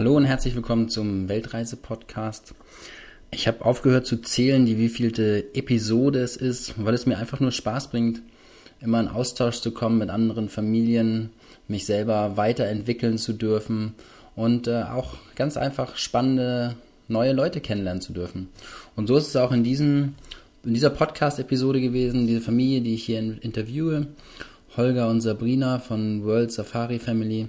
Hallo und herzlich willkommen zum Weltreise-Podcast. Ich habe aufgehört zu zählen, die wievielte Episode es ist, weil es mir einfach nur Spaß bringt, immer in Austausch zu kommen mit anderen Familien, mich selber weiterentwickeln zu dürfen und äh, auch ganz einfach spannende neue Leute kennenlernen zu dürfen. Und so ist es auch in diesem in dieser Podcast-Episode gewesen, diese Familie, die ich hier interviewe, Holger und Sabrina von World Safari Family.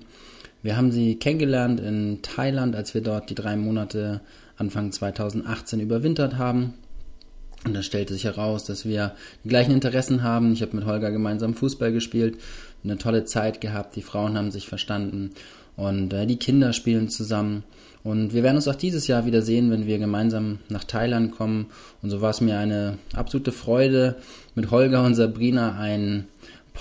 Wir haben sie kennengelernt in Thailand, als wir dort die drei Monate Anfang 2018 überwintert haben. Und da stellte sich heraus, dass wir die gleichen Interessen haben. Ich habe mit Holger gemeinsam Fußball gespielt, eine tolle Zeit gehabt, die Frauen haben sich verstanden und äh, die Kinder spielen zusammen. Und wir werden uns auch dieses Jahr wieder sehen, wenn wir gemeinsam nach Thailand kommen. Und so war es mir eine absolute Freude, mit Holger und Sabrina einen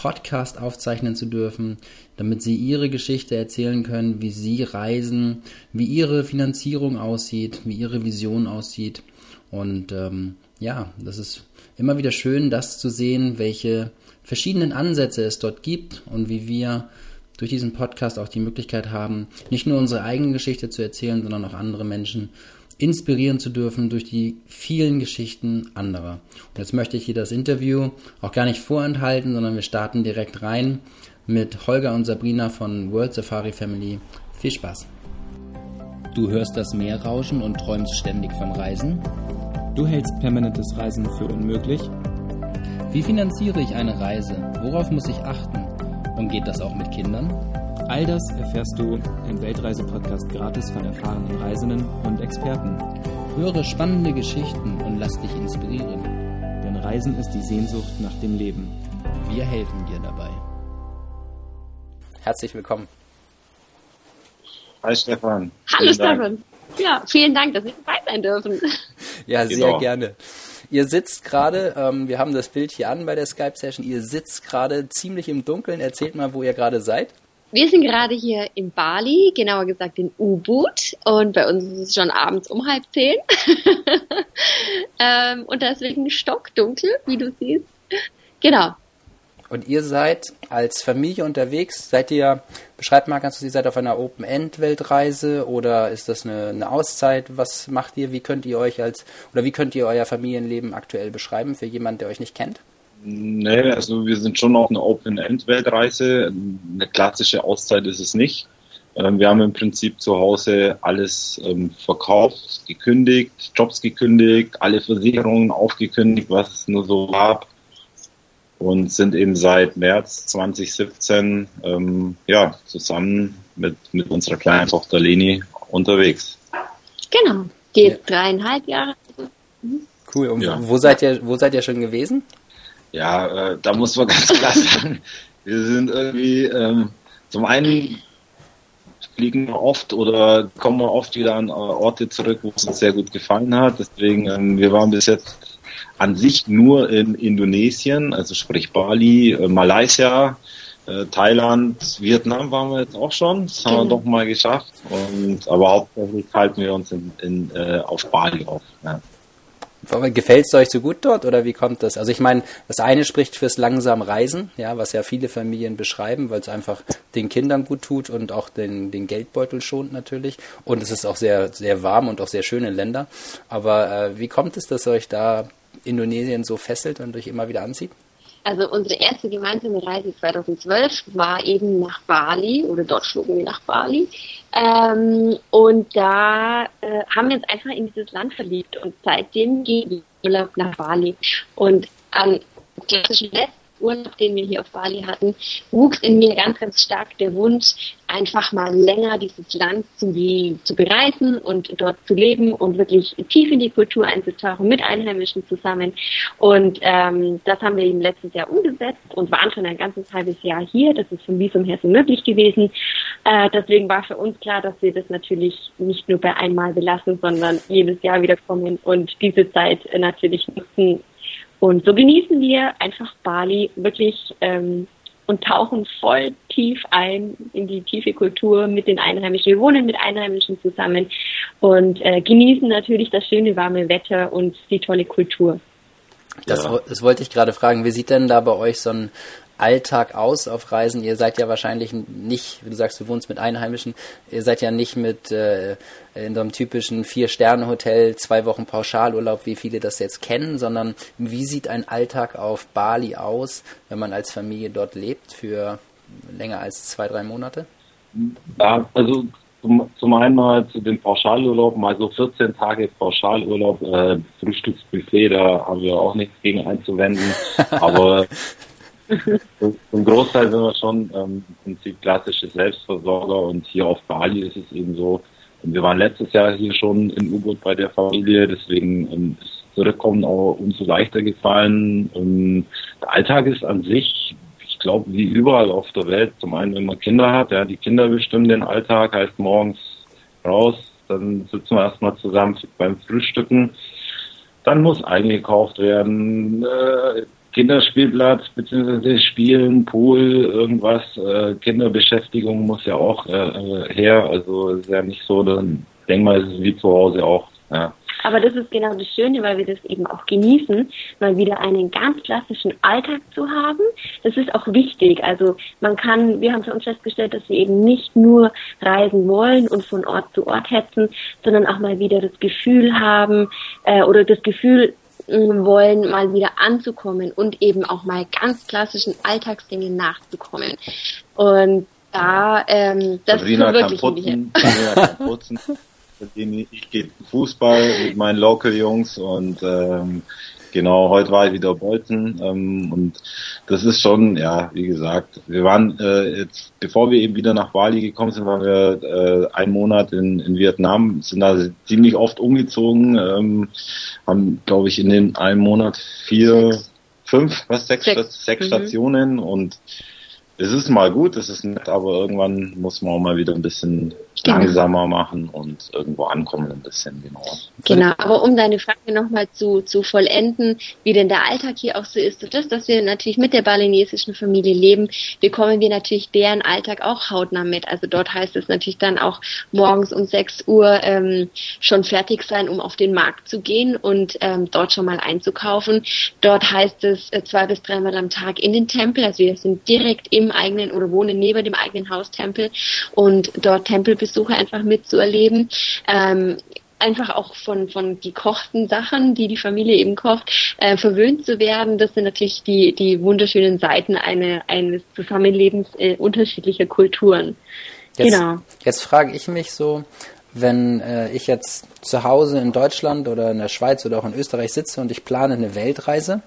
Podcast aufzeichnen zu dürfen, damit sie ihre Geschichte erzählen können, wie sie reisen, wie ihre Finanzierung aussieht, wie ihre Vision aussieht. Und ähm, ja, das ist immer wieder schön, das zu sehen, welche verschiedenen Ansätze es dort gibt und wie wir durch diesen Podcast auch die Möglichkeit haben, nicht nur unsere eigene Geschichte zu erzählen, sondern auch andere Menschen inspirieren zu dürfen durch die vielen Geschichten anderer. Und jetzt möchte ich hier das Interview auch gar nicht vorenthalten, sondern wir starten direkt rein mit Holger und Sabrina von World Safari Family. Viel Spaß! Du hörst das Meer rauschen und träumst ständig vom Reisen? Du hältst permanentes Reisen für unmöglich? Wie finanziere ich eine Reise? Worauf muss ich achten? Und geht das auch mit Kindern? All das erfährst du im Weltreise-Podcast gratis von erfahrenen Reisenden und Experten. Höre spannende Geschichten und lass dich inspirieren. Denn Reisen ist die Sehnsucht nach dem Leben. Wir helfen dir dabei. Herzlich willkommen. Hi Stefan. Hallo Stefan. Ja, vielen Dank, dass wir dabei sein dürfen. Ja, sehr genau. gerne. Ihr sitzt gerade, ähm, wir haben das Bild hier an bei der Skype-Session, ihr sitzt gerade ziemlich im Dunkeln. Erzählt mal, wo ihr gerade seid. Wir sind gerade hier in Bali, genauer gesagt in U-Boot und bei uns ist es schon abends um halb zehn. ähm, und deswegen stockdunkel, wie du siehst. Genau. Und ihr seid als Familie unterwegs, seid ihr, beschreibt mal ganz kurz, ihr seid auf einer Open-End-Weltreise oder ist das eine, eine Auszeit? Was macht ihr? Wie könnt ihr euch als, oder wie könnt ihr euer Familienleben aktuell beschreiben für jemanden, der euch nicht kennt? Nee, also wir sind schon auf einer Open-End-Weltreise. Eine klassische Auszeit ist es nicht. Ähm, wir haben im Prinzip zu Hause alles ähm, verkauft, gekündigt, Jobs gekündigt, alle Versicherungen aufgekündigt, was es nur so gab und sind eben seit März 2017 ähm, ja, zusammen mit, mit unserer kleinen Tochter Leni unterwegs. Genau, die ja. dreieinhalb Jahre. Mhm. Cool. Und ja. wo seid ihr, wo seid ihr schon gewesen? Ja, äh, da muss man ganz klar sagen, wir sind irgendwie ähm, zum einen fliegen wir oft oder kommen wir oft wieder an Orte zurück, wo es uns sehr gut gefallen hat. Deswegen, ähm, wir waren bis jetzt an sich nur in Indonesien, also sprich Bali, äh, Malaysia, äh, Thailand, Vietnam waren wir jetzt auch schon. Das haben wir genau. doch mal geschafft. Und, aber hauptsächlich halten wir uns in, in, äh, auf Bali auf. Ja. Gefällt es euch so gut dort oder wie kommt das? Also ich meine, das eine spricht fürs langsam Reisen, ja, was ja viele Familien beschreiben, weil es einfach den Kindern gut tut und auch den, den Geldbeutel schont natürlich. Und es ist auch sehr, sehr warm und auch sehr schöne Länder. Aber äh, wie kommt es, dass euch da Indonesien so fesselt und euch immer wieder anzieht? Also unsere erste gemeinsame Reise 2012 war eben nach Bali oder dort flogen wir nach Bali. Ähm, und da äh, haben wir uns einfach in dieses Land verliebt und seitdem gehen wir nach Bali. Und am klassischen West Urlaub, den wir hier auf Bali hatten, wuchs in mir ganz, ganz stark der Wunsch, einfach mal länger dieses Land zu, zu bereisen und dort zu leben und wirklich tief in die Kultur einzutauchen, mit Einheimischen zusammen. Und ähm, das haben wir eben letztes Jahr umgesetzt und waren schon ein ganzes halbes Jahr hier. Das ist vom Visum her so möglich gewesen. Äh, deswegen war für uns klar, dass wir das natürlich nicht nur bei einmal belassen, sondern jedes Jahr wieder kommen und diese Zeit natürlich nutzen, und so genießen wir einfach Bali wirklich ähm, und tauchen voll tief ein in die tiefe Kultur mit den Einheimischen. Wir wohnen mit Einheimischen zusammen und äh, genießen natürlich das schöne warme Wetter und die tolle Kultur. Das, ja. das wollte ich gerade fragen. Wie sieht denn da bei euch so ein Alltag aus auf Reisen? Ihr seid ja wahrscheinlich nicht, wie du sagst, du wohnst mit Einheimischen, ihr seid ja nicht mit äh, in so einem typischen Vier-Sterne-Hotel zwei Wochen Pauschalurlaub, wie viele das jetzt kennen, sondern wie sieht ein Alltag auf Bali aus, wenn man als Familie dort lebt für länger als zwei, drei Monate? Ja, also zum, zum einen mal zu den Pauschalurlauben, also 14 Tage Pauschalurlaub, äh, Frühstücksbuffet, da haben wir auch nichts gegen einzuwenden. Aber zum Großteil sind wir schon ähm, im Prinzip klassische Selbstversorger und hier auf Bali ist es eben so, wir waren letztes Jahr hier schon in U-Boot bei der Familie, deswegen ähm, ist Zurückkommen auch umso leichter gefallen. Ähm, der Alltag ist an sich glaube, wie überall auf der Welt, zum einen, wenn man Kinder hat, ja, die Kinder bestimmen den Alltag, heißt morgens raus, dann sitzen wir erstmal zusammen beim Frühstücken. Dann muss eingekauft werden, äh, Kinderspielplatz beziehungsweise Spielen, Pool, irgendwas, äh, Kinderbeschäftigung muss ja auch äh, her. Also ist ja nicht so, dann denk mal, es ist wie zu Hause auch. Ja. Aber das ist genau das Schöne, weil wir das eben auch genießen, mal wieder einen ganz klassischen Alltag zu haben. Das ist auch wichtig. Also man kann, wir haben für uns festgestellt, dass wir eben nicht nur reisen wollen und von Ort zu Ort hetzen, sondern auch mal wieder das Gefühl haben äh, oder das Gefühl wollen, mal wieder anzukommen und eben auch mal ganz klassischen Alltagsdingen nachzukommen. Und da, ähm, das Sabrina ist wirklich kann putzen, Sabrina kann putzen ich gehe Fußball mit meinen Local-Jungs und ähm, genau, heute war ich wieder Bolzen ähm, und das ist schon, ja, wie gesagt, wir waren äh, jetzt, bevor wir eben wieder nach Bali gekommen sind, waren wir äh, einen Monat in, in Vietnam, sind da ziemlich oft umgezogen, ähm, haben, glaube ich, in den einen Monat vier, fünf, was, sechs, sechs, sechs mhm. Stationen und es ist mal gut, es ist nett, aber irgendwann muss man auch mal wieder ein bisschen genau. langsamer machen und irgendwo ankommen ein bisschen genauer. Genau, aber um deine Frage nochmal zu, zu vollenden, wie denn der Alltag hier auch so ist, das, dass wir natürlich mit der balinesischen Familie leben, bekommen wir natürlich deren Alltag auch hautnah mit. Also dort heißt es natürlich dann auch morgens um 6 Uhr ähm, schon fertig sein, um auf den Markt zu gehen und ähm, dort schon mal einzukaufen. Dort heißt es äh, zwei bis dreimal am Tag in den Tempel, also wir sind direkt im eigenen oder wohnen neben dem eigenen Haustempel und dort Tempelbesuche einfach mitzuerleben. Ähm, einfach auch von, von gekochten Sachen, die die Familie eben kocht, äh, verwöhnt zu werden. Das sind natürlich die, die wunderschönen Seiten eine, eines Zusammenlebens äh, unterschiedlicher Kulturen. Jetzt, genau. Jetzt frage ich mich so, wenn äh, ich jetzt zu Hause in Deutschland oder in der Schweiz oder auch in Österreich sitze und ich plane eine Weltreise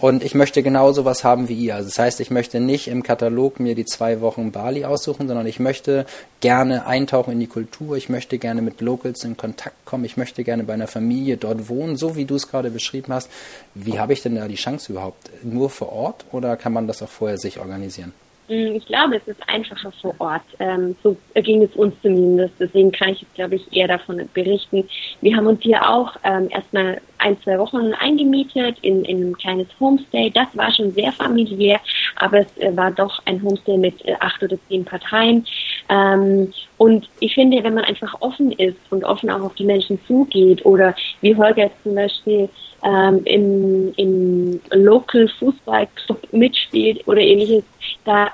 und ich möchte genau sowas haben wie ihr. Also das heißt, ich möchte nicht im Katalog mir die zwei Wochen Bali aussuchen, sondern ich möchte gerne eintauchen in die Kultur. Ich möchte gerne mit Locals in Kontakt kommen. Ich möchte gerne bei einer Familie dort wohnen, so wie du es gerade beschrieben hast. Wie habe ich denn da die Chance überhaupt? Nur vor Ort oder kann man das auch vorher sich organisieren? Mm, ich glaube, es ist einfacher vor Ort. Ähm, so ging es uns zumindest. Deswegen kann ich jetzt, glaube ich, eher davon berichten. Wir haben uns hier auch ähm, erstmal ein, zwei Wochen eingemietet in, in ein kleines Homestay. Das war schon sehr familiär, aber es äh, war doch ein Homestay mit äh, acht oder zehn Parteien. Ähm, und ich finde, wenn man einfach offen ist und offen auch auf die Menschen zugeht oder wie Holger jetzt zum Beispiel ähm, im, im Local Fußball Club mitspielt oder ähnliches, da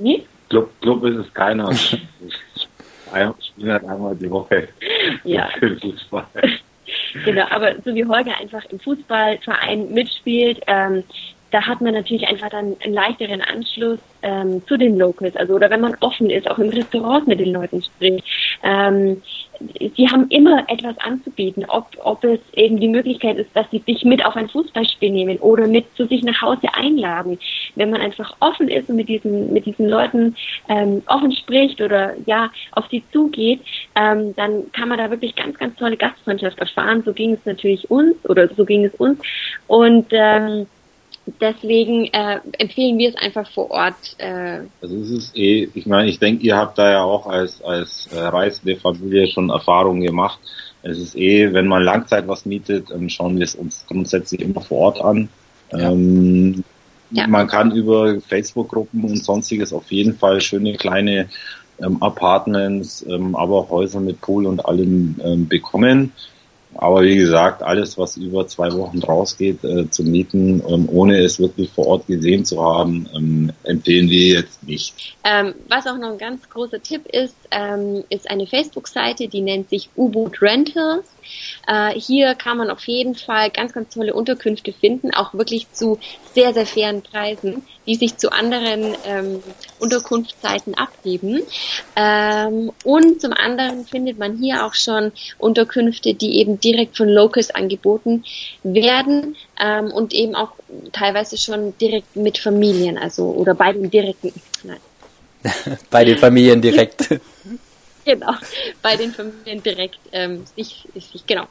wie? Club, Club ist es keiner. ich spiele halt einmal die Woche. Ja. Fußball. Genau, aber so wie Holger einfach im Fußballverein mitspielt, ähm, da hat man natürlich einfach dann einen leichteren Anschluss ähm, zu den Locals. Also oder wenn man offen ist, auch im Restaurant mit den Leuten spricht. Ähm, sie haben immer etwas anzubieten, ob, ob es eben die Möglichkeit ist, dass sie dich mit auf ein Fußballspiel nehmen oder mit zu sich nach Hause einladen. Wenn man einfach offen ist und mit diesen, mit diesen Leuten ähm, offen spricht oder ja, auf sie zugeht, ähm, dann kann man da wirklich ganz, ganz tolle Gastfreundschaft erfahren. So ging es natürlich uns oder so ging es uns. Und ähm, deswegen äh, empfehlen wir es einfach vor Ort. Äh, also es ist eh, ich meine, ich denke, ihr habt da ja auch als, als äh, reisende Familie schon Erfahrungen gemacht. Es ist eh, wenn man Langzeit was mietet, ähm, schauen wir es uns grundsätzlich immer vor Ort an. Ja. Ähm, ja. Man kann über Facebook-Gruppen und sonstiges auf jeden Fall schöne kleine ähm, Apartments, ähm, aber auch Häuser mit Pool und allem ähm, bekommen. Aber wie gesagt, alles, was über zwei Wochen rausgeht, äh, zu mieten, ähm, ohne es wirklich vor Ort gesehen zu haben, ähm, empfehlen wir jetzt nicht. Ähm, was auch noch ein ganz großer Tipp ist, ähm, ist eine Facebook-Seite, die nennt sich U-Boot Rentals. Äh, hier kann man auf jeden Fall ganz, ganz tolle Unterkünfte finden, auch wirklich zu sehr, sehr fairen Preisen, die sich zu anderen ähm, Unterkunftszeiten abheben. Ähm, und zum anderen findet man hier auch schon Unterkünfte, die eben direkt von Locals angeboten werden ähm, und eben auch teilweise schon direkt mit Familien, also oder bei den direkten, nein. bei den Familien direkt. genau, bei den Familien direkt ähm, sich, sich, genau.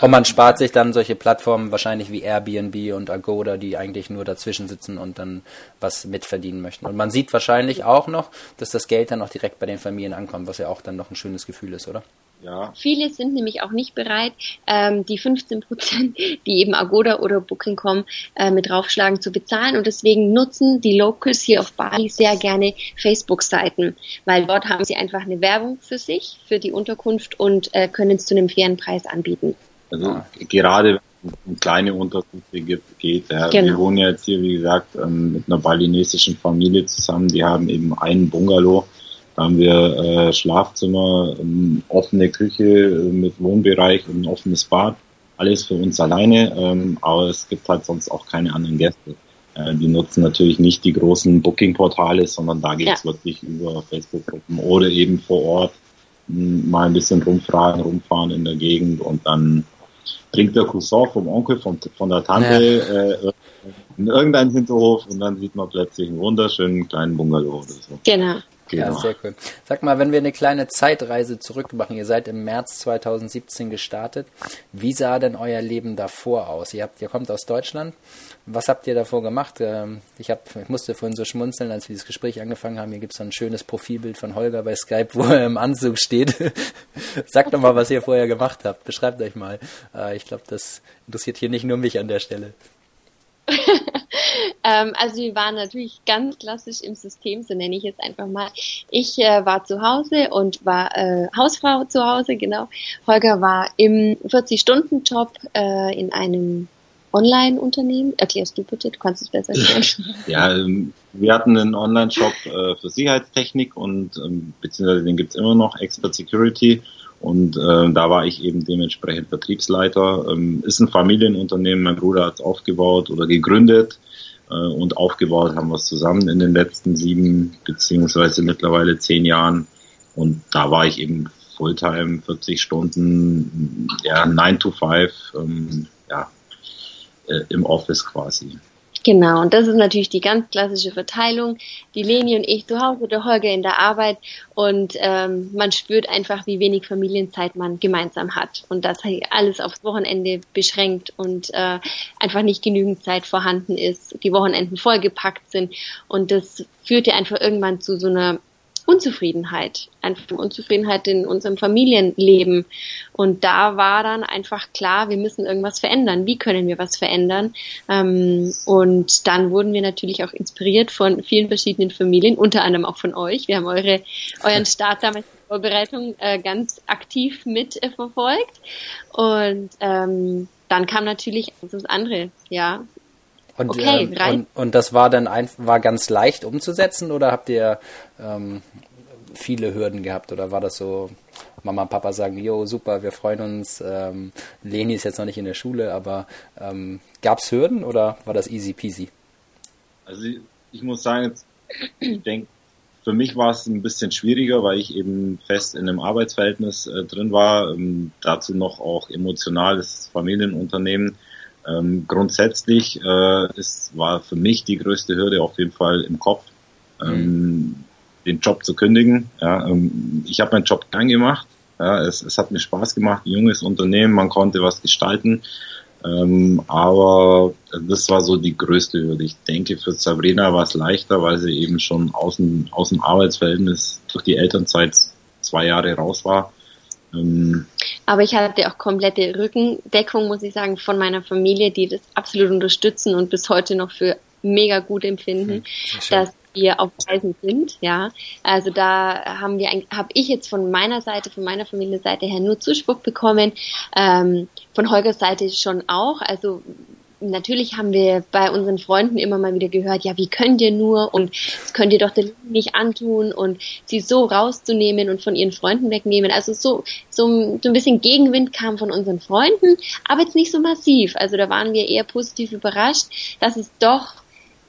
Und man spart sich dann solche Plattformen wahrscheinlich wie Airbnb und Agoda, die eigentlich nur dazwischen sitzen und dann was mitverdienen möchten. Und man sieht wahrscheinlich auch noch, dass das Geld dann auch direkt bei den Familien ankommt, was ja auch dann noch ein schönes Gefühl ist, oder? Ja. Viele sind nämlich auch nicht bereit, ähm, die 15 Prozent, die eben Agoda oder Booking.com äh, mit draufschlagen, zu bezahlen. Und deswegen nutzen die Locals hier auf Bali sehr gerne Facebook-Seiten, weil dort haben sie einfach eine Werbung für sich, für die Unterkunft und äh, können es zu einem fairen Preis anbieten. Also gerade wenn es um kleine Unterkünfte geht. Ja. Genau. Wir wohnen ja jetzt hier, wie gesagt, ähm, mit einer balinesischen Familie zusammen. Die haben eben einen Bungalow haben wir äh, Schlafzimmer, ähm, offene Küche äh, mit Wohnbereich und ein offenes Bad. Alles für uns alleine, ähm, aber es gibt halt sonst auch keine anderen Gäste. Äh, die nutzen natürlich nicht die großen Booking-Portale, sondern da geht's ja. wirklich über Facebook-Gruppen oder eben vor Ort mh, hm, mal ein bisschen rumfragen, rumfahren in der Gegend und dann bringt der Cousin vom Onkel, von, von der Tante ja. äh, in irgendeinen Hinterhof und dann sieht man plötzlich einen wunderschönen kleinen Bungalow oder so. Genau. Genau. Ja, sehr cool. Sag mal, wenn wir eine kleine Zeitreise zurück machen, ihr seid im März 2017 gestartet. Wie sah denn euer Leben davor aus? Ihr, habt, ihr kommt aus Deutschland. Was habt ihr davor gemacht? Ähm, ich, hab, ich musste vorhin so schmunzeln, als wir das Gespräch angefangen haben. Hier gibt es so ein schönes Profilbild von Holger bei Skype, wo er im Anzug steht. Sagt doch mal, was ihr vorher gemacht habt. Beschreibt euch mal. Äh, ich glaube, das interessiert hier nicht nur mich an der Stelle. ähm, also wir waren natürlich ganz klassisch im System, so nenne ich es einfach mal. Ich äh, war zu Hause und war äh, Hausfrau zu Hause, genau. Holger war im 40-Stunden-Job äh, in einem Online-Unternehmen. Erklärst du bitte, du kannst es besser erklären. ja, ähm, wir hatten einen Online-Shop äh, für Sicherheitstechnik und ähm, beziehungsweise den gibt's immer noch, Expert Security. Und äh, da war ich eben dementsprechend Vertriebsleiter. Ähm, ist ein Familienunternehmen, mein Bruder hat es aufgebaut oder gegründet und aufgebaut haben wir es zusammen in den letzten sieben beziehungsweise mittlerweile zehn Jahren. Und da war ich eben Fulltime, 40 Stunden, ja, 9 to 5, ähm, ja, äh, im Office quasi. Genau, und das ist natürlich die ganz klassische Verteilung. Die Leni und ich zu Hause, der Holger in der Arbeit. Und ähm, man spürt einfach, wie wenig Familienzeit man gemeinsam hat. Und dass alles aufs Wochenende beschränkt und äh, einfach nicht genügend Zeit vorhanden ist, die Wochenenden vollgepackt sind. Und das führt ja einfach irgendwann zu so einer Unzufriedenheit, einfach Unzufriedenheit in unserem Familienleben. Und da war dann einfach klar, wir müssen irgendwas verändern. Wie können wir was verändern? Ähm, und dann wurden wir natürlich auch inspiriert von vielen verschiedenen Familien, unter anderem auch von euch. Wir haben eure, euren Start damals Vorbereitung äh, ganz aktiv mit äh, verfolgt. Und ähm, dann kam natürlich das andere, ja. Und, okay, ähm, und, und, das war dann ein, war ganz leicht umzusetzen oder habt ihr ähm, viele Hürden gehabt oder war das so, Mama und Papa sagen, jo, super, wir freuen uns, ähm, Leni ist jetzt noch nicht in der Schule, aber ähm, gab es Hürden oder war das easy peasy? Also ich, ich muss sagen, jetzt, ich denke, für mich war es ein bisschen schwieriger, weil ich eben fest in einem Arbeitsverhältnis äh, drin war, ähm, dazu noch auch emotionales Familienunternehmen ähm, grundsätzlich äh, ist, war für mich die größte Hürde auf jeden Fall im Kopf, ähm, mhm. den Job zu kündigen. Ja, ähm, ich habe meinen Job gern gemacht. Ja, es, es hat mir Spaß gemacht, ein junges Unternehmen, man konnte was gestalten. Ähm, aber das war so die größte Hürde. Ich denke, für Sabrina war es leichter, weil sie eben schon aus dem, aus dem Arbeitsverhältnis durch die Elternzeit zwei Jahre raus war. Ähm, aber ich hatte auch komplette Rückendeckung, muss ich sagen, von meiner Familie, die das absolut unterstützen und bis heute noch für mega gut empfinden, mhm, dass wir auf Reisen sind, ja. Also da haben wir, habe ich jetzt von meiner Seite, von meiner Familienseite her nur Zuspruch bekommen, ähm, von Holgers Seite schon auch. Also natürlich haben wir bei unseren Freunden immer mal wieder gehört, ja, wie könnt ihr nur und das könnt ihr doch der nicht antun und sie so rauszunehmen und von ihren Freunden wegnehmen. Also so, so, so ein bisschen Gegenwind kam von unseren Freunden, aber jetzt nicht so massiv. Also da waren wir eher positiv überrascht, dass es doch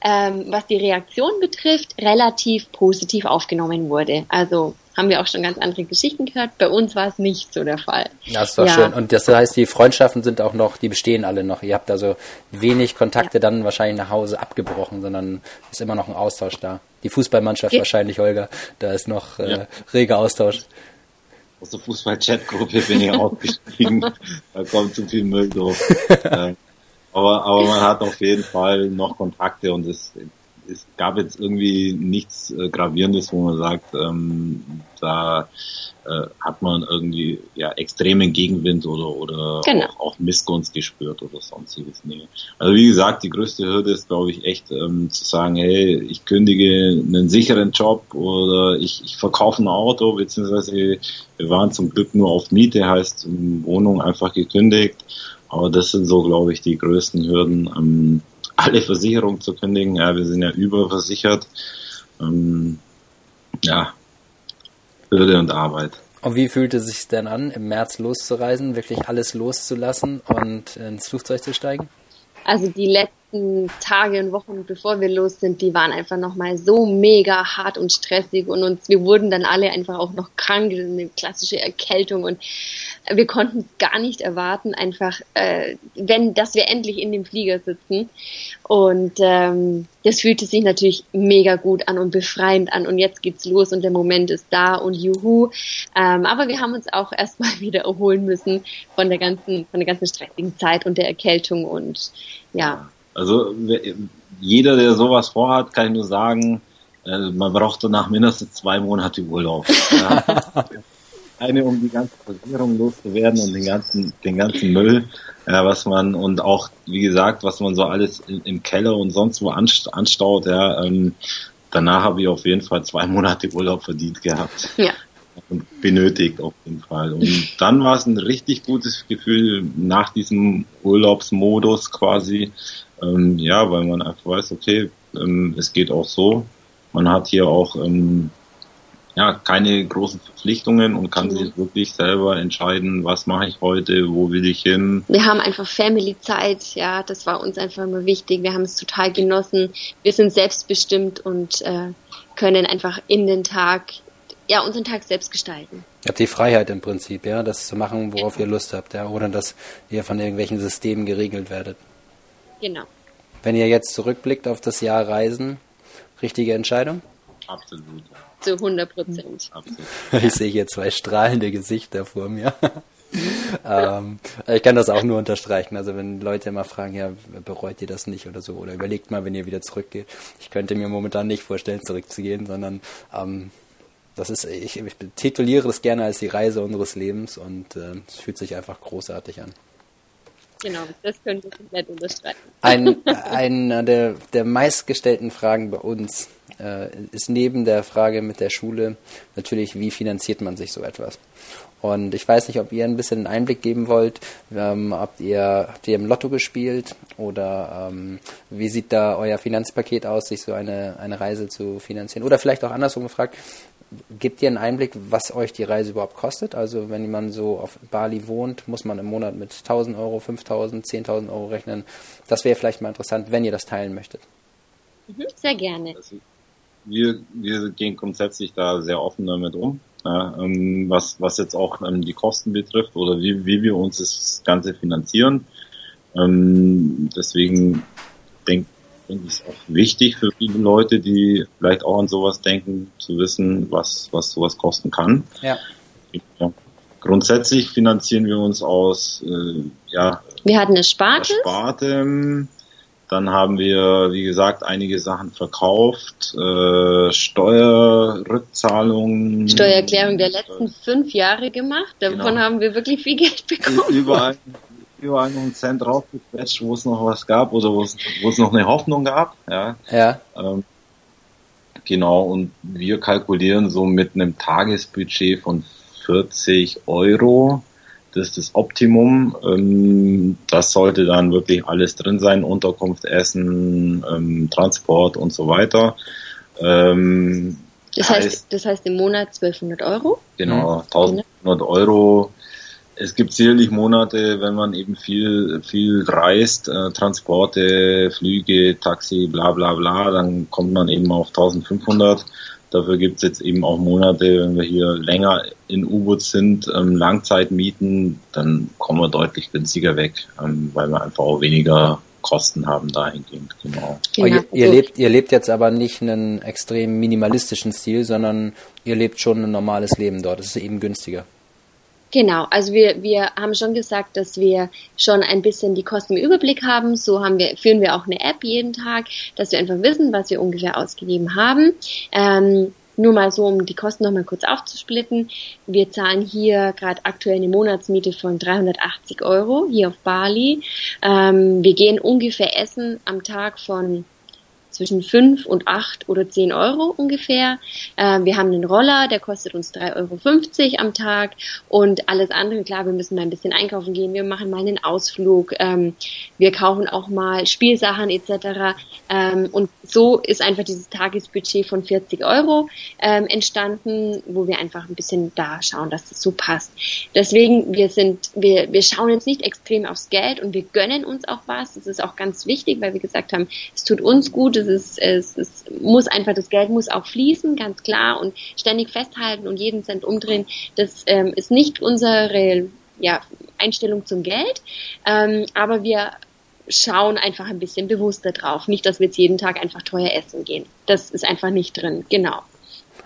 ähm, was die Reaktion betrifft, relativ positiv aufgenommen wurde. Also haben wir auch schon ganz andere Geschichten gehört. Bei uns war es nicht so der Fall. Ja, das ist doch ja. schön. Und das heißt, die Freundschaften sind auch noch, die bestehen alle noch. Ihr habt also wenig Kontakte ja. dann wahrscheinlich nach Hause abgebrochen, sondern ist immer noch ein Austausch da. Die Fußballmannschaft ja. wahrscheinlich, Holger, da ist noch äh, reger Austausch. Aus der Fußball-Chat-Gruppe bin ich ausgestiegen. da kommt zu viel Müll durch. aber, aber man hat auf jeden Fall noch Kontakte und es es gab jetzt irgendwie nichts äh, Gravierendes, wo man sagt, ähm, da äh, hat man irgendwie ja extremen Gegenwind oder oder genau. auch, auch, Missgunst gespürt oder sonstiges. Nee. Also wie gesagt, die größte Hürde ist, glaube ich, echt ähm, zu sagen, hey, ich kündige einen sicheren Job oder ich, ich verkaufe ein Auto, beziehungsweise wir waren zum Glück nur auf Miete, heißt Wohnung einfach gekündigt. Aber das sind so, glaube ich, die größten Hürden. Ähm, alle Versicherungen zu kündigen. Ja, wir sind ja überversichert. Ähm, ja, Hürde und Arbeit. Und wie fühlte es sich denn an, im März loszureisen, wirklich alles loszulassen und ins Flugzeug zu steigen? Also die letzten Tage und Wochen, bevor wir los sind, die waren einfach nochmal so mega hart und stressig und uns, wir wurden dann alle einfach auch noch krank, eine klassische Erkältung und wir konnten gar nicht erwarten, einfach, äh, wenn, dass wir endlich in dem Flieger sitzen. Und ähm, das fühlte sich natürlich mega gut an und befreiend an und jetzt geht's los und der Moment ist da und juhu. Ähm, aber wir haben uns auch erstmal wieder erholen müssen von der ganzen, von der ganzen stressigen Zeit und der Erkältung und ja. Also jeder, der sowas vorhat, kann ich nur sagen, äh, man braucht danach mindestens zwei Monate Urlaub. Eine, um die ganze Versicherung loszuwerden und den ganzen, den ganzen Müll, ja, was man und auch, wie gesagt, was man so alles im, im Keller und sonst wo anstaut, ja, ähm, danach habe ich auf jeden Fall zwei Monate Urlaub verdient gehabt. Ja. Und benötigt auf jeden Fall. Und dann war es ein richtig gutes Gefühl nach diesem Urlaubsmodus quasi, ähm, ja, weil man einfach weiß, okay, ähm, es geht auch so. Man hat hier auch ähm, ja, keine großen Verpflichtungen und kann mhm. sich wirklich selber entscheiden, was mache ich heute, wo will ich hin. Wir haben einfach Family-Zeit, ja, das war uns einfach immer wichtig. Wir haben es total genossen. Wir sind selbstbestimmt und äh, können einfach in den Tag, ja, unseren Tag selbst gestalten. Ihr habt die Freiheit im Prinzip, ja, das zu machen, worauf ja. ihr Lust habt, ja, ohne dass ihr von irgendwelchen Systemen geregelt werdet. Genau. Wenn ihr jetzt zurückblickt auf das Jahr Reisen, richtige Entscheidung? Absolut. Zu 100 Prozent. Ich sehe hier zwei strahlende Gesichter vor mir. ähm, ich kann das auch nur unterstreichen. Also wenn Leute immer fragen, ja, bereut ihr das nicht oder so, oder überlegt mal, wenn ihr wieder zurückgeht. Ich könnte mir momentan nicht vorstellen, zurückzugehen, sondern ähm, das ist, ich, ich tituliere das gerne als die Reise unseres Lebens und äh, es fühlt sich einfach großartig an. Genau, das können wir komplett unterstreichen. Ein, einer der, der meistgestellten Fragen bei uns äh, ist neben der Frage mit der Schule natürlich, wie finanziert man sich so etwas? Und ich weiß nicht, ob ihr ein bisschen einen Einblick geben wollt. Ähm, habt, ihr, habt ihr im Lotto gespielt oder ähm, wie sieht da euer Finanzpaket aus, sich so eine, eine Reise zu finanzieren? Oder vielleicht auch andersrum gefragt, gebt ihr einen Einblick, was euch die Reise überhaupt kostet? Also wenn man so auf Bali wohnt, muss man im Monat mit 1000 Euro, 5000, 10.000 Euro rechnen. Das wäre vielleicht mal interessant, wenn ihr das teilen möchtet. Mhm, sehr gerne. Also wir, wir gehen grundsätzlich da sehr offen damit um. Ja, ähm, was, was jetzt auch ähm, die Kosten betrifft oder wie, wie wir uns das Ganze finanzieren. Ähm, deswegen denke finde ich es auch wichtig für viele Leute, die vielleicht auch an sowas denken, zu wissen, was, was sowas kosten kann. Ja. ja. Grundsätzlich finanzieren wir uns aus, äh, ja. Wir hatten eine Sparte. Sparte. Dann haben wir, wie gesagt, einige Sachen verkauft, äh, Steuerrückzahlungen. Steuererklärung der letzten fünf Jahre gemacht. Davon genau. haben wir wirklich viel Geld bekommen. Überall, überall noch einen Cent draufgequetscht, wo es noch was gab oder wo es, wo es noch eine Hoffnung gab. Ja. ja. Ähm, Genau, und wir kalkulieren so mit einem Tagesbudget von 40 Euro. Das ist das Optimum. Ähm, das sollte dann wirklich alles drin sein. Unterkunft, Essen, ähm, Transport und so weiter. Ähm, das heißt, das heißt im Monat 1200 Euro? Genau, 1100 Euro es gibt sicherlich Monate, wenn man eben viel, viel reist, äh, Transporte, Flüge, Taxi, bla bla bla, dann kommt man eben auf 1500. Dafür gibt es jetzt eben auch Monate, wenn wir hier länger in U-Boot sind, ähm, Langzeitmieten, dann kommen wir deutlich günstiger weg, ähm, weil wir einfach auch weniger Kosten haben dahingehend, genau. genau. Ihr, ihr, lebt, ihr lebt jetzt aber nicht einen extrem minimalistischen Stil, sondern ihr lebt schon ein normales Leben dort. Es ist eben günstiger. Genau, also wir, wir haben schon gesagt, dass wir schon ein bisschen die Kosten im Überblick haben. So haben wir, führen wir auch eine App jeden Tag, dass wir einfach wissen, was wir ungefähr ausgegeben haben. Ähm, nur mal so, um die Kosten nochmal kurz aufzusplitten. Wir zahlen hier gerade aktuell eine Monatsmiete von 380 Euro hier auf Bali. Ähm, wir gehen ungefähr essen am Tag von zwischen fünf und acht oder zehn Euro ungefähr. Äh, wir haben einen Roller, der kostet uns 3,50 Euro am Tag und alles andere, klar, wir müssen mal ein bisschen einkaufen gehen, wir machen mal einen Ausflug, ähm, wir kaufen auch mal Spielsachen etc. Ähm, und so ist einfach dieses Tagesbudget von 40 Euro ähm, entstanden, wo wir einfach ein bisschen da schauen, dass das so passt. Deswegen, wir sind, wir, wir schauen jetzt nicht extrem aufs Geld und wir gönnen uns auch was. Das ist auch ganz wichtig, weil wir gesagt haben, es tut uns gut, es, ist, es, es muss einfach, das Geld muss auch fließen, ganz klar, und ständig festhalten und jeden Cent umdrehen. Das ähm, ist nicht unsere ja, Einstellung zum Geld, ähm, aber wir schauen einfach ein bisschen bewusster drauf. Nicht, dass wir jetzt jeden Tag einfach teuer essen gehen. Das ist einfach nicht drin, genau.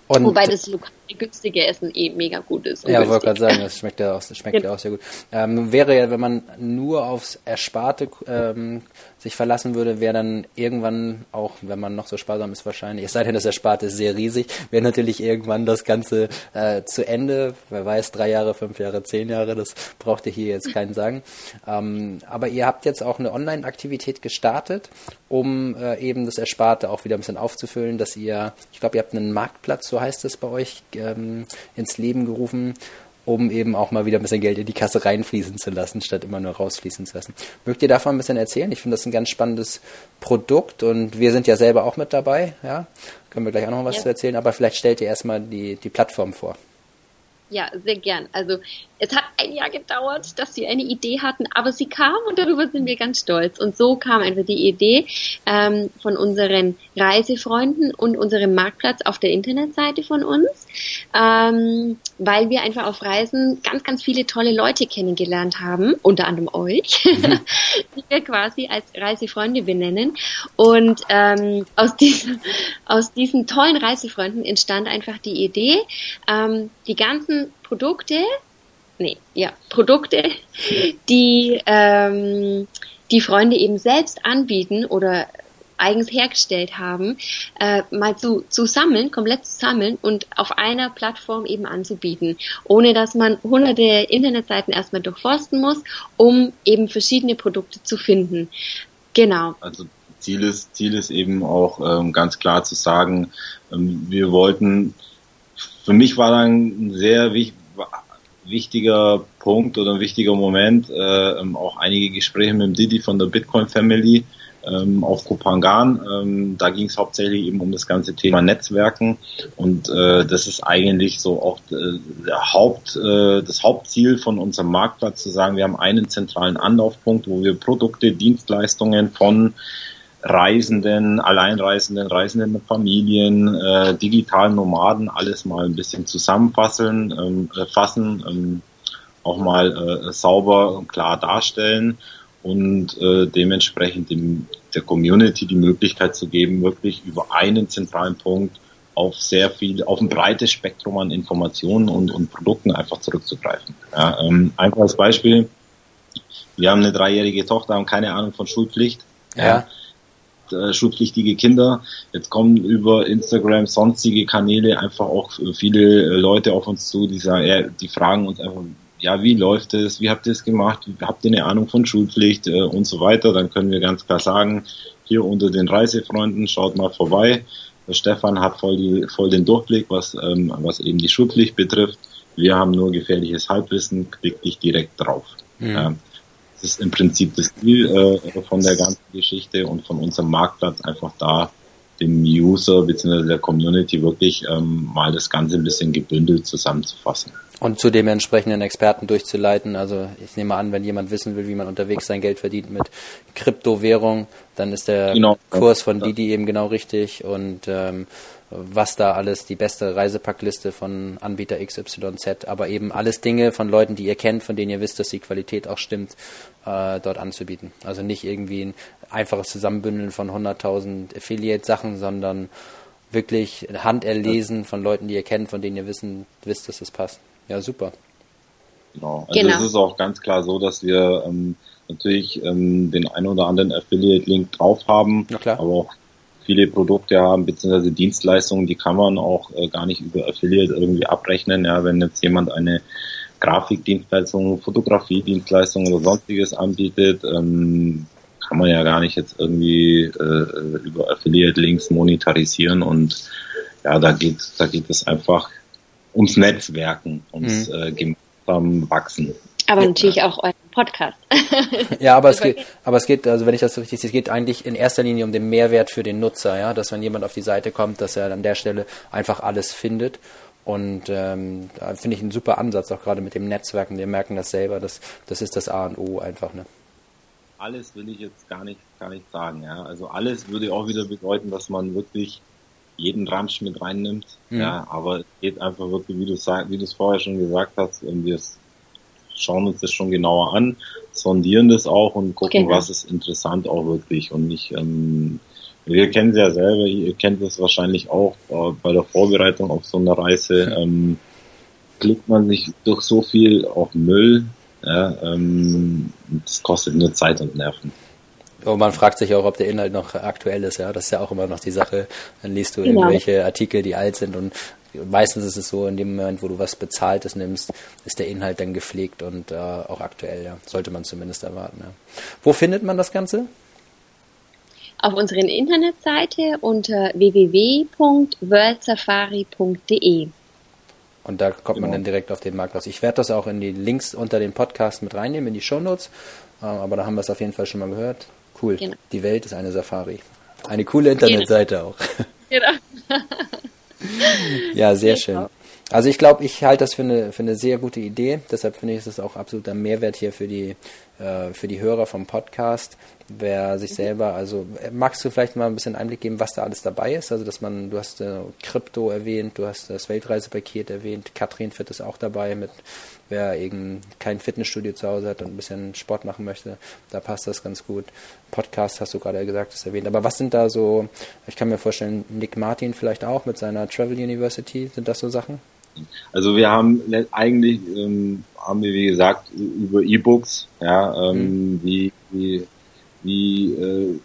Und Wobei das lokale günstige Essen eh mega gut ist. Ja, wollte gerade sagen, das schmeckt ja auch, schmeckt ja auch sehr gut. Ähm, wäre ja, wenn man nur aufs Ersparte ähm, sich verlassen würde, wäre dann irgendwann auch, wenn man noch so sparsam ist wahrscheinlich, es sei denn, das Ersparte ist sehr riesig, wäre natürlich irgendwann das Ganze äh, zu Ende. Wer weiß, drei Jahre, fünf Jahre, zehn Jahre, das braucht ihr hier jetzt keinen sagen. Ähm, aber ihr habt jetzt auch eine Online-Aktivität gestartet, um äh, eben das Ersparte auch wieder ein bisschen aufzufüllen, dass ihr, ich glaube, ihr habt einen Marktplatz, so heißt es bei euch, ähm, ins Leben gerufen um eben auch mal wieder ein bisschen Geld in die Kasse reinfließen zu lassen, statt immer nur rausfließen zu lassen. Mögt ihr davon ein bisschen erzählen? Ich finde das ein ganz spannendes Produkt und wir sind ja selber auch mit dabei, ja. Können wir gleich auch noch was ja. zu erzählen, aber vielleicht stellt ihr erstmal die, die Plattform vor. Ja, sehr gern. Also es hat ein Jahr gedauert, dass sie eine Idee hatten, aber sie kam und darüber sind wir ganz stolz. Und so kam einfach die Idee ähm, von unseren Reisefreunden und unserem Marktplatz auf der Internetseite von uns, ähm, weil wir einfach auf Reisen ganz, ganz viele tolle Leute kennengelernt haben, unter anderem euch, mhm. die wir quasi als Reisefreunde benennen. Und ähm, aus, diesen, aus diesen tollen Reisefreunden entstand einfach die Idee, ähm, die ganzen Produkte, nee, ja, Produkte, die ähm, die Freunde eben selbst anbieten oder eigens hergestellt haben, äh, mal zu, zu sammeln, komplett zu sammeln und auf einer Plattform eben anzubieten, ohne dass man hunderte Internetseiten erstmal durchforsten muss, um eben verschiedene Produkte zu finden. Genau. Also Ziel ist, Ziel ist eben auch ähm, ganz klar zu sagen, ähm, wir wollten, für mich war dann sehr wichtig, wichtiger Punkt oder ein wichtiger Moment, äh, ähm, auch einige Gespräche mit dem Didi von der Bitcoin Family ähm, auf Kopangan. Ähm, da ging es hauptsächlich eben um das ganze Thema Netzwerken und äh, das ist eigentlich so auch äh, der Haupt, das Hauptziel von unserem Marktplatz zu sagen, wir haben einen zentralen Anlaufpunkt, wo wir Produkte, Dienstleistungen von Reisenden, Alleinreisenden, Reisenden Familien, äh, digitalen Nomaden, alles mal ein bisschen zusammenfassen, ähm, äh, fassen, ähm, auch mal äh, sauber und klar darstellen und äh, dementsprechend dem, der Community die Möglichkeit zu geben, wirklich über einen zentralen Punkt auf sehr viel, auf ein breites Spektrum an Informationen und, und Produkten einfach zurückzugreifen. Ja, ähm, einfach als Beispiel, wir haben eine dreijährige Tochter, haben keine Ahnung von Schulpflicht. Ja. Äh, schulpflichtige Kinder. Jetzt kommen über Instagram, sonstige Kanäle einfach auch viele äh, Leute auf uns zu, die sagen, ja, die fragen uns einfach, ja, wie läuft es, wie habt ihr es gemacht, habt ihr eine Ahnung von Schulpflicht äh, und so weiter. Dann können wir ganz klar sagen, hier unter den Reisefreunden, schaut mal vorbei. Der Stefan hat voll, die, voll den Durchblick, was, ähm, was eben die Schulpflicht betrifft. Wir haben nur gefährliches Halbwissen, klick dich direkt drauf. Mhm. Ja, das ist im Prinzip das Ziel äh, von der ganzen Geschichte und von unserem Marktplatz einfach da dem User bzw. der Community wirklich ähm, mal das Ganze ein bisschen gebündelt zusammenzufassen. Und zu dem entsprechenden Experten durchzuleiten. Also ich nehme an, wenn jemand wissen will, wie man unterwegs sein Geld verdient mit Kryptowährung, dann ist der genau. Kurs von Didi eben genau richtig und ähm, was da alles, die beste Reisepackliste von Anbieter XYZ, aber eben alles Dinge von Leuten, die ihr kennt, von denen ihr wisst, dass die Qualität auch stimmt, äh, dort anzubieten. Also nicht irgendwie ein einfaches Zusammenbündeln von 100.000 Affiliate-Sachen, sondern wirklich handerlesen von Leuten, die ihr kennt, von denen ihr wissen, wisst, dass es passt. Ja, super. Genau. Also genau. es ist auch ganz klar so, dass wir ähm, natürlich ähm, den ein oder anderen Affiliate-Link drauf haben, aber auch viele Produkte haben, beziehungsweise Dienstleistungen, die kann man auch äh, gar nicht über Affiliate irgendwie abrechnen. Ja, wenn jetzt jemand eine Grafikdienstleistung, Fotografiedienstleistung oder sonstiges anbietet, ähm, kann man ja gar nicht jetzt irgendwie äh, über Affiliate-Links monetarisieren und ja, da geht, da geht es einfach ums Netzwerken, ums mhm. äh, gemeinsam Wachsen. Aber ja. natürlich auch euren Podcast. ja, aber es geht, aber es geht, also wenn ich das so richtig sehe, es geht eigentlich in erster Linie um den Mehrwert für den Nutzer, ja, dass wenn jemand auf die Seite kommt, dass er an der Stelle einfach alles findet. Und ähm, da finde ich einen super Ansatz, auch gerade mit dem Netzwerken. Wir merken das selber, das, das ist das A und O einfach, ne? Alles will ich jetzt gar nicht, gar nicht sagen, ja. Also alles würde auch wieder bedeuten, dass man wirklich jeden Ramsch mit reinnimmt. Mhm. Ja, aber es geht einfach wirklich, wie du sag, wie du es vorher schon gesagt hast, wir schauen uns das schon genauer an, sondieren das auch und gucken, genau. was ist interessant auch wirklich und nicht, ähm, wir kennen es ja selber, ihr kennt es wahrscheinlich auch äh, bei der Vorbereitung auf so eine Reise, ähm, klickt man sich durch so viel auf Müll, ja, ähm, das kostet nur Zeit und Nerven. Und man fragt sich auch, ob der Inhalt noch aktuell ist, ja. Das ist ja auch immer noch die Sache. Dann liest du genau. irgendwelche Artikel, die alt sind und meistens ist es so, in dem Moment, wo du was Bezahltes nimmst, ist der Inhalt dann gepflegt und äh, auch aktuell, ja. Sollte man zumindest erwarten, ja. Wo findet man das Ganze? Auf unserer Internetseite unter www.worldsafari.de. Und da kommt genau. man dann direkt auf den Marktplatz. Ich werde das auch in die Links unter den Podcast mit reinnehmen, in die Shownotes. Äh, aber da haben wir es auf jeden Fall schon mal gehört. Cool. Genau. Die Welt ist eine Safari. Eine coole Internetseite auch. Genau. ja, sehr schön. Also ich glaube, ich halte das für eine, für eine sehr gute Idee. Deshalb finde ich, es ist auch absoluter Mehrwert hier für die, äh, für die Hörer vom Podcast, wer sich selber, also äh, magst du vielleicht mal ein bisschen Einblick geben, was da alles dabei ist? Also dass man, du hast äh, Krypto erwähnt, du hast das Weltreisepaket erwähnt, Katrin Fit ist auch dabei mit wer eben kein Fitnessstudio zu Hause hat und ein bisschen Sport machen möchte, da passt das ganz gut. Podcast hast du gerade gesagt, ist erwähnt. Aber was sind da so, ich kann mir vorstellen, Nick Martin vielleicht auch mit seiner Travel University, sind das so Sachen? Also wir haben eigentlich, ähm, haben wir wie gesagt über E-Books, ja, ähm, mhm. wie, wie wie äh,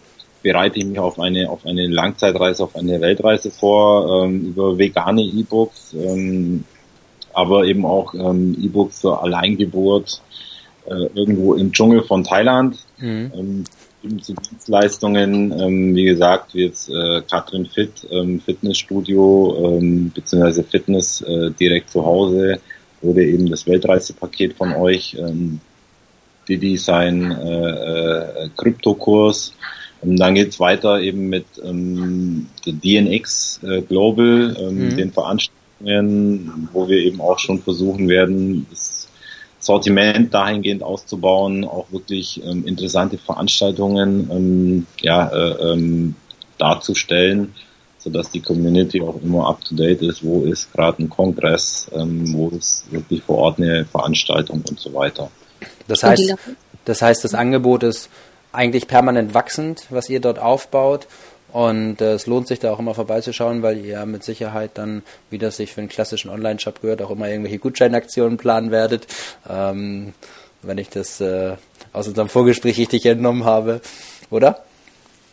bereite ich mich auf eine auf eine Langzeitreise, auf eine Weltreise vor, ähm, über vegane E-Books, ähm, aber eben auch ähm, E-Books zur Alleingeburt äh, irgendwo im Dschungel von Thailand. Mhm. Ähm, eben zu Dienstleistungen, ähm, wie gesagt, wie jetzt äh, Katrin Fit, ähm, Fitnessstudio ähm, beziehungsweise Fitness äh, direkt zu Hause wurde eben das Weltreisepaket von euch ähm, Didi sein äh, äh, Kryptokurs. Und dann geht's weiter eben mit ähm, DNX äh, Global, ähm, mhm. den Veranstaltungen, wo wir eben auch schon versuchen werden, das Sortiment dahingehend auszubauen, auch wirklich ähm, interessante Veranstaltungen ähm, ja, äh, ähm, darzustellen, sodass die Community auch immer up to date ist, wo ist gerade ein Kongress, ähm, wo ist wirklich vor Ort eine Veranstaltung und so weiter. Das heißt, das heißt, das Angebot ist eigentlich permanent wachsend, was ihr dort aufbaut. Und äh, es lohnt sich da auch immer vorbeizuschauen, weil ihr mit Sicherheit dann, wie das sich für einen klassischen Online-Shop gehört, auch immer irgendwelche Gutscheinaktionen planen werdet. Ähm, wenn ich das äh, aus unserem Vorgespräch richtig entnommen habe, oder?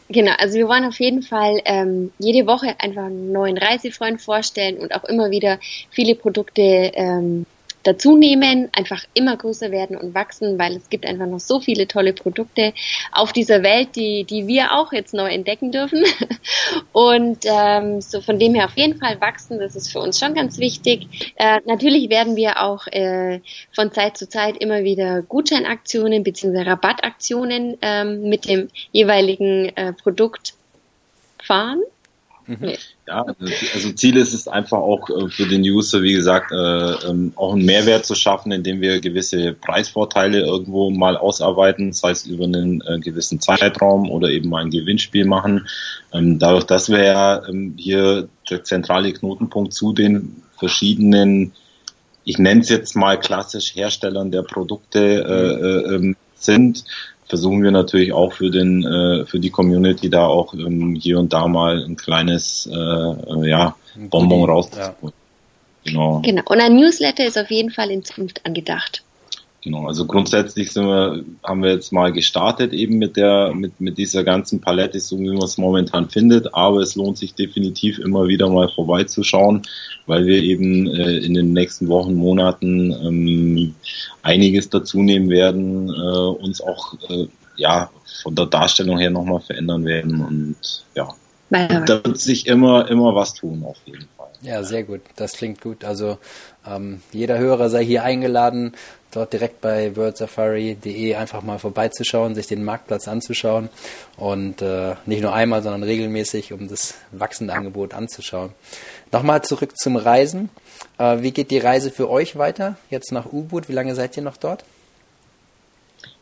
Genau, also wir wollen auf jeden Fall ähm, jede Woche einfach einen neuen Reisefreund vorstellen und auch immer wieder viele Produkte ähm, dazu nehmen, einfach immer größer werden und wachsen, weil es gibt einfach noch so viele tolle Produkte auf dieser Welt, die, die wir auch jetzt neu entdecken dürfen. Und ähm, so von dem her auf jeden Fall wachsen, das ist für uns schon ganz wichtig. Äh, natürlich werden wir auch äh, von Zeit zu Zeit immer wieder Gutscheinaktionen bzw. Rabattaktionen ähm, mit dem jeweiligen äh, Produkt fahren. Mhm. Ja, also, also Ziel ist es einfach auch äh, für den User, wie gesagt, äh, ähm, auch einen Mehrwert zu schaffen, indem wir gewisse Preisvorteile irgendwo mal ausarbeiten, sei es über einen äh, gewissen Zeitraum oder eben mal ein Gewinnspiel machen. Ähm, dadurch, dass wir ja ähm, hier der zentrale Knotenpunkt zu den verschiedenen, ich nenne es jetzt mal klassisch Herstellern der Produkte äh, sind, versuchen wir natürlich auch für den äh, für die Community da auch ähm, hier und da mal ein kleines äh, äh ja, Bonbon rauszuholen. Ja. Genau. Genau. Und ein Newsletter ist auf jeden Fall in Zukunft angedacht. Genau, also grundsätzlich sind wir, haben wir jetzt mal gestartet eben mit der, mit, mit dieser ganzen Palette, so wie man es momentan findet, aber es lohnt sich definitiv immer wieder mal vorbeizuschauen, weil wir eben äh, in den nächsten Wochen, Monaten ähm, einiges dazu nehmen werden, äh, uns auch äh, ja von der Darstellung her nochmal verändern werden und ja, da wird sich immer, immer was tun auf jeden Fall. Ja, sehr gut. Das klingt gut. Also ähm, jeder Hörer sei hier eingeladen, dort direkt bei wordsafari.de einfach mal vorbeizuschauen, sich den Marktplatz anzuschauen und äh, nicht nur einmal, sondern regelmäßig, um das wachsende Angebot anzuschauen. Nochmal zurück zum Reisen. Äh, wie geht die Reise für euch weiter? Jetzt nach U-Boot. Wie lange seid ihr noch dort?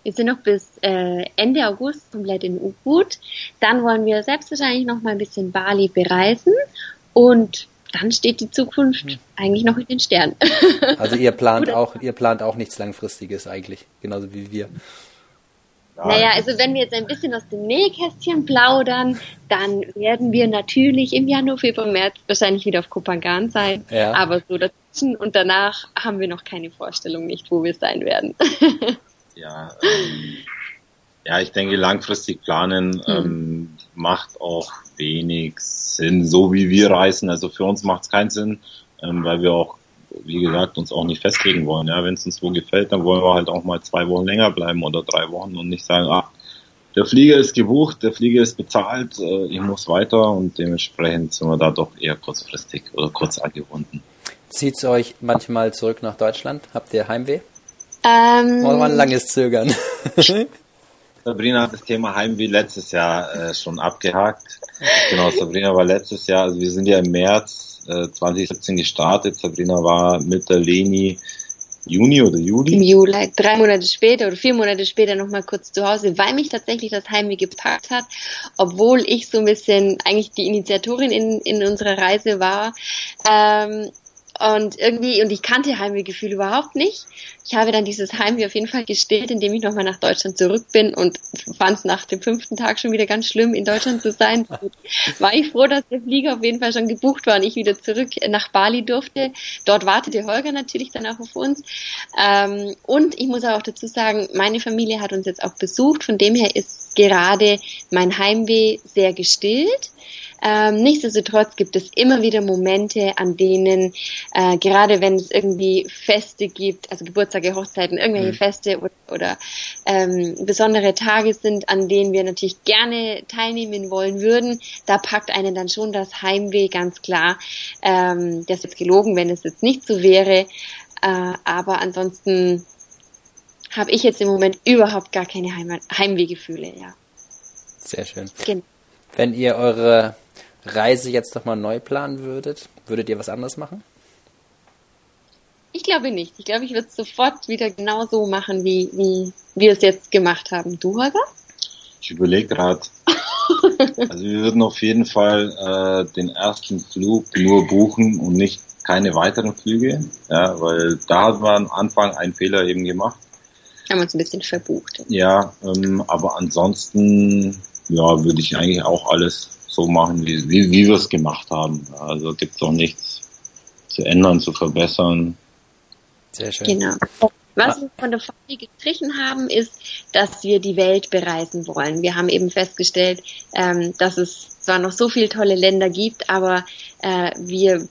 Wir sind noch bis äh, Ende August komplett in U-Boot. Dann wollen wir selbstverständlich noch mal ein bisschen Bali bereisen und dann steht die Zukunft hm. eigentlich noch in den Sternen. Also ihr plant auch, ihr plant auch nichts Langfristiges eigentlich, genauso wie wir. Naja, also wenn wir jetzt ein bisschen aus dem Nähkästchen plaudern, dann werden wir natürlich im Januar, Februar, März wahrscheinlich wieder auf Kopangan sein. Ja. Aber so dazwischen und danach haben wir noch keine Vorstellung nicht, wo wir sein werden. ja, ähm, ja, ich denke, langfristig planen hm. ähm, macht auch wenig Sinn, so wie wir reisen. Also für uns macht es keinen Sinn, ähm, weil wir auch, wie gesagt, uns auch nicht festlegen wollen. Ja, wenn es uns wo gefällt, dann wollen wir halt auch mal zwei Wochen länger bleiben oder drei Wochen und nicht sagen, ach, der Flieger ist gebucht, der Flieger ist bezahlt, äh, ich muss weiter und dementsprechend sind wir da doch eher kurzfristig oder kurz angebunden. Zieht es euch manchmal zurück nach Deutschland? Habt ihr Heimweh? Ähm, Oder ein langes Zögern? Sabrina hat das Thema Heimweh letztes Jahr äh, schon abgehakt. Genau, Sabrina war letztes Jahr, also wir sind ja im März äh, 2017 gestartet. Sabrina war mit der Leni Juni oder Juli? Im Juli, drei Monate später oder vier Monate später nochmal kurz zu Hause, weil mich tatsächlich das Heimweh gepackt hat, obwohl ich so ein bisschen eigentlich die Initiatorin in, in unserer Reise war. Ähm, und irgendwie, und ich kannte Heimwehgefühl überhaupt nicht. Ich habe dann dieses Heimweh auf jeden Fall gestillt, indem ich nochmal nach Deutschland zurück bin und fand es nach dem fünften Tag schon wieder ganz schlimm, in Deutschland zu sein. war ich froh, dass der Flieger auf jeden Fall schon gebucht war und ich wieder zurück nach Bali durfte. Dort wartete Holger natürlich dann auch auf uns. Ähm, und ich muss auch dazu sagen, meine Familie hat uns jetzt auch besucht. Von dem her ist gerade mein Heimweh sehr gestillt. Ähm, nichtsdestotrotz gibt es immer wieder Momente, an denen, äh, gerade wenn es irgendwie Feste gibt, also Geburtstage, Hochzeiten, irgendwelche mhm. Feste oder, oder ähm, besondere Tage sind, an denen wir natürlich gerne teilnehmen wollen würden, da packt einen dann schon das Heimweh ganz klar. Ähm, das ist jetzt gelogen, wenn es jetzt nicht so wäre. Äh, aber ansonsten habe ich jetzt im Moment überhaupt gar keine Heim Heimwehgefühle, ja. Sehr schön. Genau. Wenn ihr eure Reise jetzt nochmal neu planen würdet, würdet ihr was anderes machen? Ich glaube nicht. Ich glaube, ich würde es sofort wieder genau so machen, wie, wie wir es jetzt gemacht haben. Du, Holger? Ich überlege gerade. also wir würden auf jeden Fall äh, den ersten Flug nur buchen und nicht keine weiteren Flüge, ja, weil da hat man am Anfang einen Fehler eben gemacht. Haben wir uns ein bisschen verbucht. Ja, ähm, aber ansonsten ja, würde ich eigentlich auch alles so machen, wie, wie, wie wir es gemacht haben. Also gibt es auch nichts zu ändern, zu verbessern. Sehr schön. Genau. Was wir von der Folge gestrichen haben, ist, dass wir die Welt bereisen wollen. Wir haben eben festgestellt, ähm, dass es zwar noch so viele tolle Länder gibt, aber äh, wir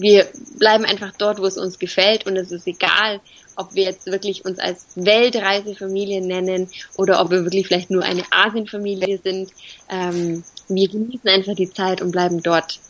wir bleiben einfach dort, wo es uns gefällt und es ist egal, ob wir jetzt wirklich uns als Weltreisefamilie nennen oder ob wir wirklich vielleicht nur eine Asienfamilie sind. Ähm, wir genießen einfach die Zeit und bleiben dort,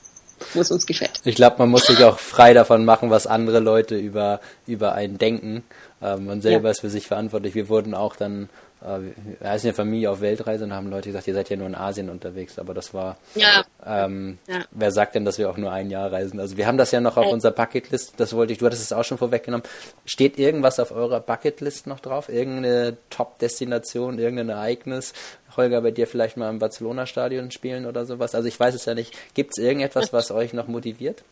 wo es uns gefällt. Ich glaube, man muss sich auch frei davon machen, was andere Leute über, über einen denken. Ähm, man selber ja. ist für sich verantwortlich. Wir wurden auch dann wir sind ja Familie auf Weltreise und haben Leute gesagt, ihr seid ja nur in Asien unterwegs, aber das war, ja. Ähm, ja. wer sagt denn, dass wir auch nur ein Jahr reisen? Also wir haben das ja noch auf äh. unserer Bucketlist, das wollte ich, du hattest es auch schon vorweggenommen. Steht irgendwas auf eurer Bucketlist noch drauf? Irgendeine Top-Destination, irgendein Ereignis? Holger, bei dir vielleicht mal im Barcelona-Stadion spielen oder sowas? Also ich weiß es ja nicht. Gibt es irgendetwas, was euch noch motiviert?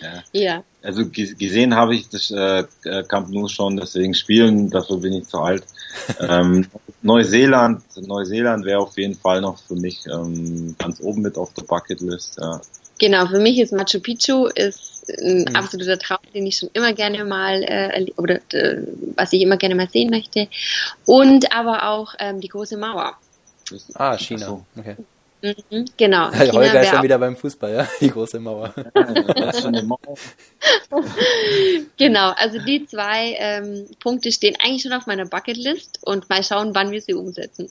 Ja. ja. Also gesehen habe ich das äh, Camp Nou schon, deswegen spielen, dafür bin ich zu alt. ähm, Neuseeland, Neuseeland wäre auf jeden Fall noch für mich ähm, ganz oben mit auf der Bucketlist. Ja. Genau, für mich ist Machu Picchu ist ein mhm. absoluter Traum, den ich schon immer gerne mal äh, oder äh, was ich immer gerne mal sehen möchte. Und aber auch ähm, die große Mauer. Ah, China. So. Okay. Mhm, genau. China Holger ist schon wieder beim Fußball, ja? Die große Mauer. genau, also die zwei ähm, Punkte stehen eigentlich schon auf meiner Bucketlist und mal schauen, wann wir sie umsetzen.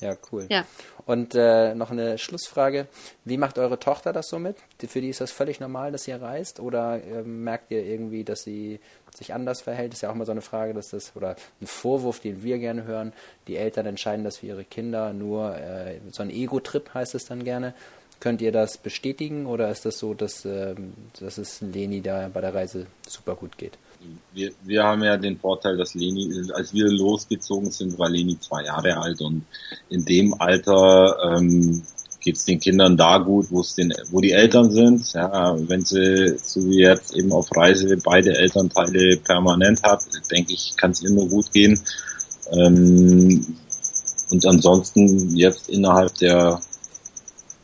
Ja, cool. Ja. Und äh, noch eine Schlussfrage. Wie macht eure Tochter das so mit? Für die ist das völlig normal, dass ihr reist? Oder äh, merkt ihr irgendwie, dass sie sich anders verhält? Ist ja auch mal so eine Frage, dass das, oder ein Vorwurf, den wir gerne hören. Die Eltern entscheiden das für ihre Kinder nur, äh, so ein Ego-Trip heißt es dann gerne. Könnt ihr das bestätigen oder ist das so, dass, äh, dass es Leni da bei der Reise super gut geht? wir, wir haben ja den Vorteil, dass Leni, als wir losgezogen sind, war Leni zwei Jahre alt und in dem Alter ähm, geht es den Kindern da gut, wo es den, wo die Eltern sind. Ja, wenn sie so wie jetzt eben auf Reise beide Elternteile permanent hat, denke ich, kann es ihr nur gut gehen. Ähm, und ansonsten jetzt innerhalb der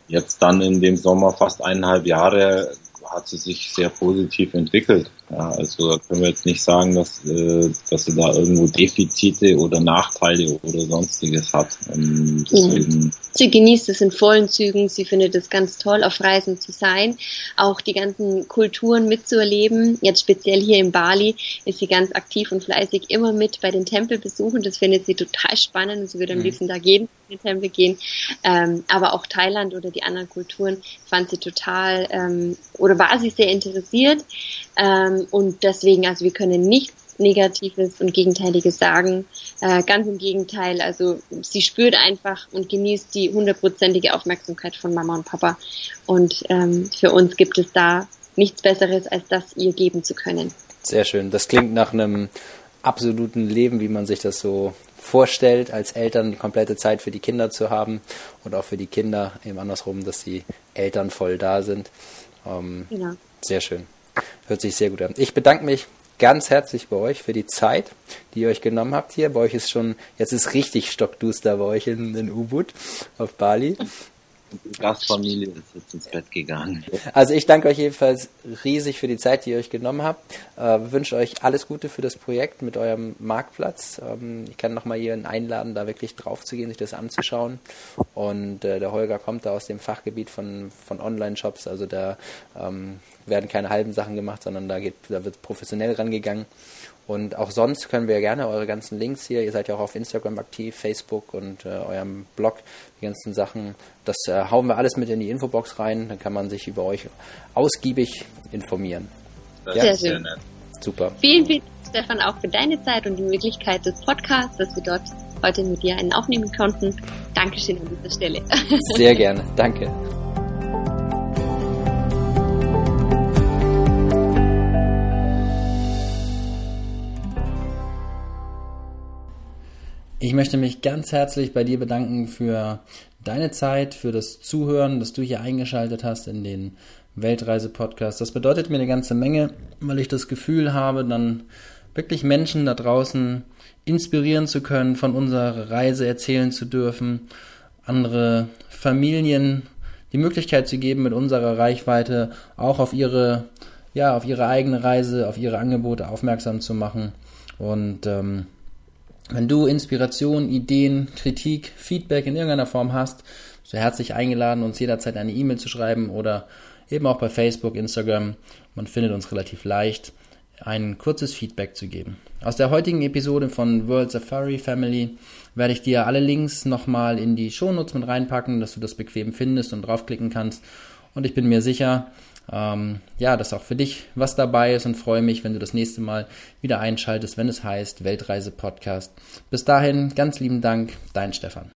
jetzt dann in dem Sommer fast eineinhalb Jahre hat sie sich sehr positiv entwickelt. Ja, also da können wir jetzt nicht sagen, dass, äh, dass sie da irgendwo Defizite oder Nachteile oder sonstiges hat. Ähm, deswegen sie genießt es in vollen Zügen, sie findet es ganz toll, auf Reisen zu sein, auch die ganzen Kulturen mitzuerleben. Jetzt speziell hier in Bali ist sie ganz aktiv und fleißig immer mit bei den Tempelbesuchen. Das findet sie total spannend und sie würde am mhm. liebsten da jeden in den Tempel gehen. Ähm, aber auch Thailand oder die anderen Kulturen fand sie total ähm, oder war sie sehr interessiert. Ähm, und deswegen, also wir können nichts Negatives und Gegenteiliges sagen. Äh, ganz im Gegenteil, also sie spürt einfach und genießt die hundertprozentige Aufmerksamkeit von Mama und Papa. Und ähm, für uns gibt es da nichts Besseres, als das ihr geben zu können. Sehr schön. Das klingt nach einem absoluten Leben, wie man sich das so vorstellt, als Eltern die komplette Zeit für die Kinder zu haben und auch für die Kinder eben andersrum, dass die Eltern voll da sind. Ähm, genau. Sehr schön. Hört sich sehr gut an. Ich bedanke mich ganz herzlich bei euch für die Zeit, die ihr euch genommen habt hier. Bei euch ist schon, jetzt ist richtig stockduster bei euch in, in Ubud auf Bali. Die Gastfamilie ist jetzt ins Bett gegangen. Also ich danke euch jedenfalls riesig für die Zeit, die ihr euch genommen habt. Äh, wünsche euch alles Gute für das Projekt mit eurem Marktplatz. Ähm, ich kann nochmal hier einladen, da wirklich drauf zu gehen, sich das anzuschauen. Und äh, der Holger kommt da aus dem Fachgebiet von, von Online-Shops, also da ähm, werden keine halben Sachen gemacht, sondern da, geht, da wird professionell rangegangen. Und auch sonst können wir gerne eure ganzen Links hier, ihr seid ja auch auf Instagram aktiv, Facebook und äh, eurem Blog, die ganzen Sachen, das äh, hauen wir alles mit in die Infobox rein, dann kann man sich über euch ausgiebig informieren. Das ja? Sehr schön. Super. Vielen, vielen Dank, Stefan, auch für deine Zeit und die Möglichkeit des Podcasts, dass wir dort heute mit dir einen aufnehmen konnten. Dankeschön an dieser Stelle. Sehr gerne. Danke. Ich möchte mich ganz herzlich bei dir bedanken für deine Zeit, für das Zuhören, dass du hier eingeschaltet hast in den Weltreise-Podcast. Das bedeutet mir eine ganze Menge, weil ich das Gefühl habe, dann wirklich Menschen da draußen inspirieren zu können, von unserer Reise erzählen zu dürfen, andere Familien die Möglichkeit zu geben, mit unserer Reichweite auch auf ihre, ja, auf ihre eigene Reise, auf ihre Angebote aufmerksam zu machen. Und ähm, wenn du Inspiration, Ideen, Kritik, Feedback in irgendeiner Form hast, so herzlich eingeladen, uns jederzeit eine E-Mail zu schreiben oder eben auch bei Facebook, Instagram. Man findet uns relativ leicht, ein kurzes Feedback zu geben. Aus der heutigen Episode von World Safari Family werde ich dir alle Links nochmal in die Shownotes mit reinpacken, dass du das bequem findest und draufklicken kannst. Und ich bin mir sicher, ähm, ja, dass auch für dich was dabei ist und freue mich, wenn du das nächste Mal wieder einschaltest, wenn es heißt Weltreise Podcast. Bis dahin, ganz lieben Dank, dein Stefan.